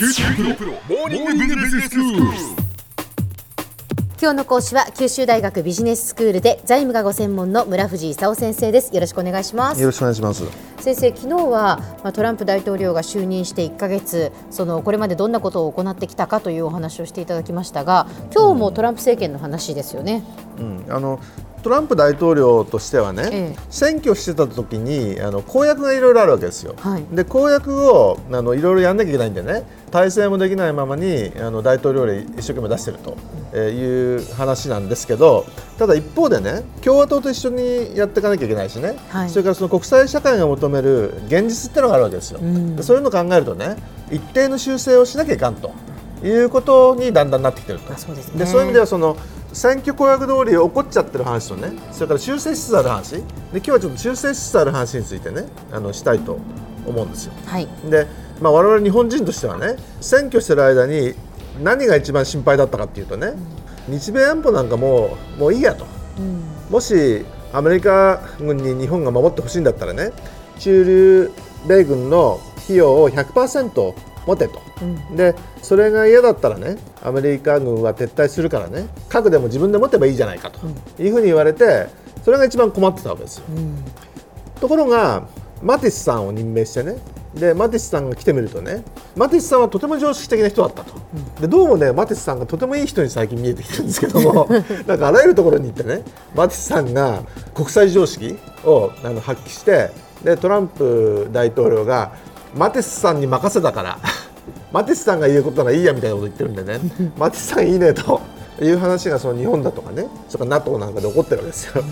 九州大学モーニングビジネススクール。今日の講師は九州大学ビジネススクールで財務がご専門の村藤勲先生ですよろしくお願いしますよろしくお願いします。先生昨日はまあトランプ大統領が就任して1ヶ月そのこれまでどんなことを行ってきたかというお話をしていただきましたが今日もトランプ政権の話ですよね、うん、あのトランプ大統領としてはね、ええ。選挙してた時にあの公約がいろいろあるわけですよ。はい。で公約をあのいろいろやんなきゃいけないんでね。体制もできないままにあの大統領令一生懸命出してると、えーいう話なんですけどただ一方でね共和党と一緒にやっていかなきゃいけないしね、はい。それからその国際社会が求める現実ってのがあるわけですよ。ん。でそういうのを考えるとね一定の修正をしなきゃいかんということにだんだんなってきてると。あそうですね。でそういう意味ではその選挙公約通り起こっちゃってる話とねそれから修正しつつある話。で今日はちょっと修正しつつある話についてねあのしたいと思うんですよ。はい。で、まあ、我々日本人としてはね選挙してる間に何が一番心配だったかっていうとね、日米安保なんかもうもういいやと。うん。もしアメリカ軍に日本が守ってほしいんだったらね駐留米軍の費用を100%持てと、うん。でそれが嫌だったらねアメリカ軍は撤退するからね核でも自分で持てばいいじゃないかと。いうふうに言われてそれが一番困ってたわけですよ。うん。ところがマティスさんを任命してねでマティスさんが来てみるとねマティスさんはとても常識的な人だったと、でどうもねマティスさんがとてもいい人に最近見えてきてるんですけども なんかあらゆるところに行ってねマティスさんが国際常識をあの発揮してでトランプ大統領がマテスさんに任せたから。マテスさんが言うことならいいやみたいなこと言ってるんでね。マテスさんいいねと。いう話がその日本だとかねそれから NATO なんかで起こってるわけですよ。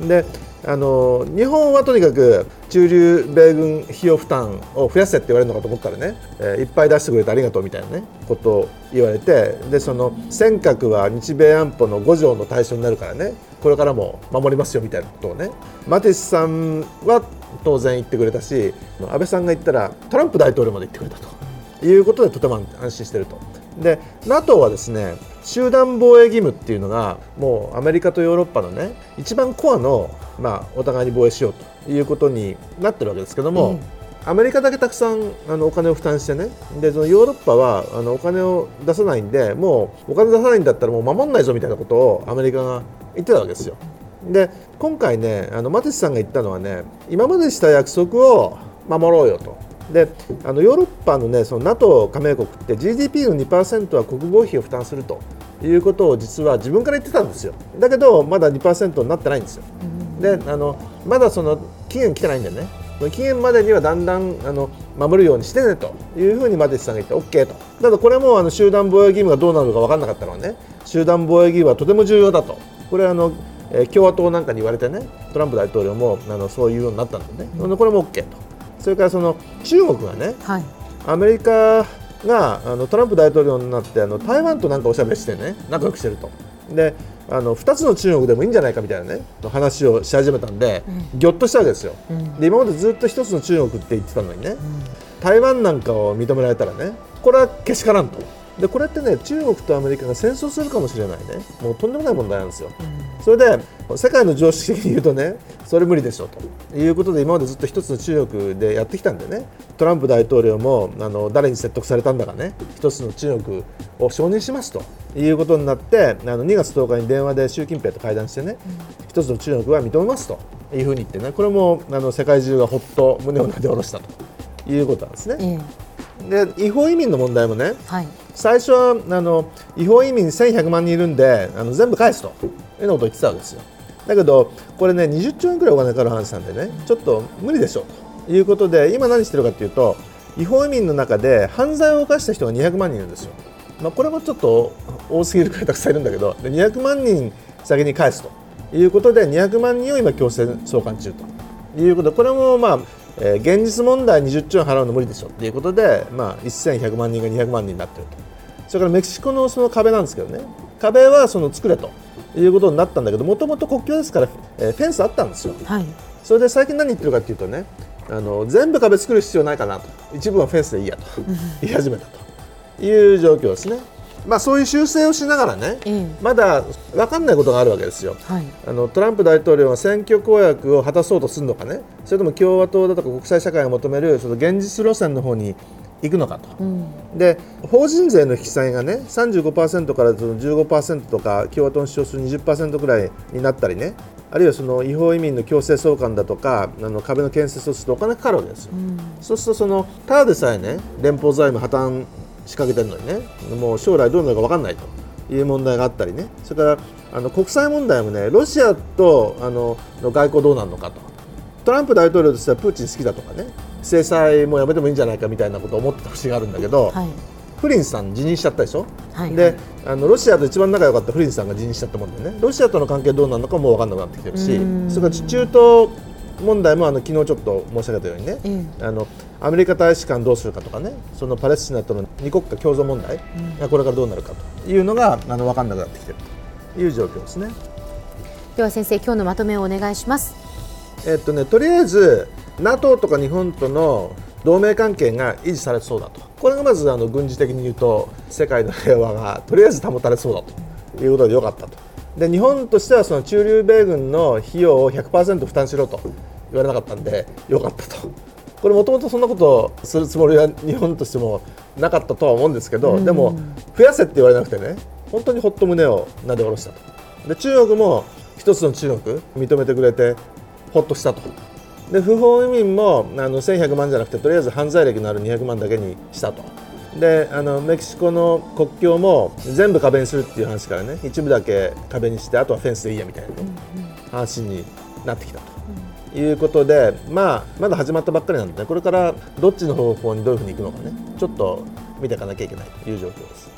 であの日本はとにかく駐留米軍費用負担を増やせって言われるのかと思ったらね、えーいっぱい出してくれてありがとうみたいなねことを言われてでその尖閣は日米安保の5条の対象になるからねこれからも守りますよみたいなことをねマティスさんは当然言ってくれたし安倍さんが言ったらトランプ大統領まで言ってくれたということでとても安心していると。で NATO はですね集団防衛義務っていうのがもうアメリカとヨーロッパのね一番コアの、まあ、お互いに防衛しようということになってるわけですけども、アメリカだけたくさんあのお金を負担してねでそのヨーロッパはあのお金を出さないんでもうお金出さないんだったらもう守んないぞみたいなことをアメリカが言ってたわけですよ。で今回ねあのマティスさんが言ったのはね今までした約束を守ろうよと。であのヨーロッパの,、ね、その NATO 加盟国って GDP の2%は国防費を負担するということを実は自分から言ってたんですよ。だけどまだ2%になってないんですよ。であのまだその期限来てないんでね。期限までにはだんだんあの守るようにしてねというふうにマティスさんが言って OK と。ただこれもあの集団防衛義務がどうなるか分からなかったのはね集団防衛義務はとても重要だと。これはあの、えー共和党なんかに言われてねトランプ大統領もあのそういうようになったんでね、でこれも OK とそれからその中国がねはい。アメリカがあのトランプ大統領になってあの台湾となんかおしゃべりしてね仲良くしてると。であの2つの中国でもいいんじゃないかみたいなね話をし始めたんで、ぎょっとしたわけですよ、で今までずっと1つの中国って言ってたのにね、台湾なんかを認められたらねこれはけしからんとでこれってね中国とアメリカが戦争するかもしれないね。もうとんでもない問題なんですよ、それで世界の常識的に言うとねそれ無理でしょと。いうことで今までずっと一つの中国でやってきたんでねトランプ大統領もあの誰に説得されたんだかね一つの中国を承認しますと。いうことになってあの2月10日に電話で習近平と会談してね、一つの中国は認めますと。いうふうに言ってねこれもあの世界中がほっと胸をなで下ろしたと。いうことなんですね。えで違法移民の問題もねえはい。最初はあの違法移民1100万人いるんであの全部返すと。いうようなことを言ってたわけですよ。だけどこれね20兆円くらいお金かかる話なんでねちょっと無理でしょと。いうことで今何してるかというと違法移民の中で犯罪を犯した人が200万人いるんですよ、まあ、これもちょっと多すぎるくらいたくさんいるんだけどで200万人先に返すと。いうことで200万人を今強制送還中と。いうことでこれもまあえー現実問題20兆円払うの無理でしょっていうことで、まあ、1100万人が200万人になってると。それからメキシコのその壁なんですけどね。壁はその作れということになったんだけどもともと国境ですから、えーフェンスあったんですよ。はい。それで最近何言ってるかというとねあの全部壁作る必要ないかなと。一部はフェンスでいいやと。言い始めたと。いう状況ですね。まあ、そういう修正をしながらね、ええまだ分かんないことがあるわけですよ。はいあのトランプ大統領は選挙公約を果たそうとするのかねそれとも共和党だとか国際社会が求めるその現実路線の方に行いくのかと。うんで法人税の引き下げがね35%からその15%とか共和党に主張する20%ぐらいになったりねあるいはその違法移民の強制送還だとかあの壁の建設をするとお金かかるわけですよ。そうするとそのただでさえね連邦財務破綻しかけてるのにね。もう将来どうなるか分かんないと。いう問題があったりね。それからあの国際問題もねロシアとあのの外交どうなるのかと。トランプ大統領としてはプーチン好きだとかね。制裁もやめてもいいんじゃないかみたいなことを思ってた節があるんだけど、はい。フリンさん辞任しちゃったでしょ、はい。であのロシアと一番仲良かったフリンさんが辞任しちゃったもんでね。ロシアとの関係どうなるのかもう分かんなくなってきてるしうん。それから中東問題もあの昨日ちょっと申し上げたようにね、え。あのアメリカ大使館どうするかとかねそのパレスチナとの二国家共存問題がこれからどうなるかというのがあの分かんなくなってきてるという状況ですね。では先生今日のまとめをお願いします。えっとね、とりあえず NATO とか日本との同盟関係が維持されそうだと。これがまずあの軍事的に言うと世界の平和がとりあえず保たれそうだということでよかったと。で日本としてはその駐留米軍の費用を100%負担しろと言われなかったんでよかったとこれもともとそんなことをするつもりは日本としてもなかったとは思うんですけど、でも増やせって言われなくてね本当にほっと胸をなで下ろしたと。で中国も一つの中国認めてくれてほっとしたと。で不法移民もあの1100万じゃなくてとりあえず犯罪歴のある200万だけにしたと。であのメキシコの国境も全部壁にするっていう話からね一部だけ壁にしてあとはフェンスでいいやみたいな、ね話になってきたということで、まあ、まだ始まったばっかりなんでねこれからどっちの方向にどういうふうに行くのかねちょっと見ていかなきゃいけないという状況です。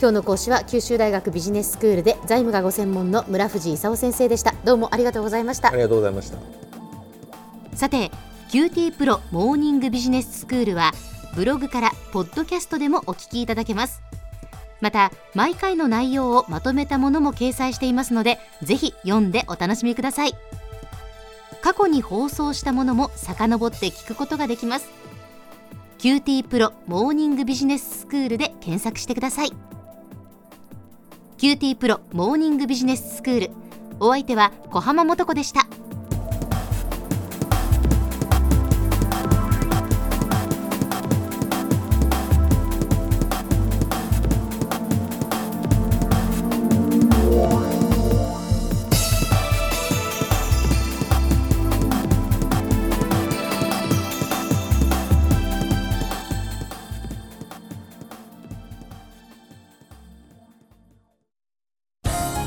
今日の講師は九州大学ビジネススクールで財務がご専門の村藤勲先生でしたどうもありがとうございましたありがとうございました。さて QT プロモーニングビジネススクールはブログからポッドキャストでもお聞きいただけますまた毎回の内容をまとめたものも掲載していますのでぜひ読んでお楽しみください過去に放送したものも遡って聞くことができます。QT プロモーニングビジネススクールで検索してください。QT プロモーニングビジネススクール。お相手は小浜もとこでした。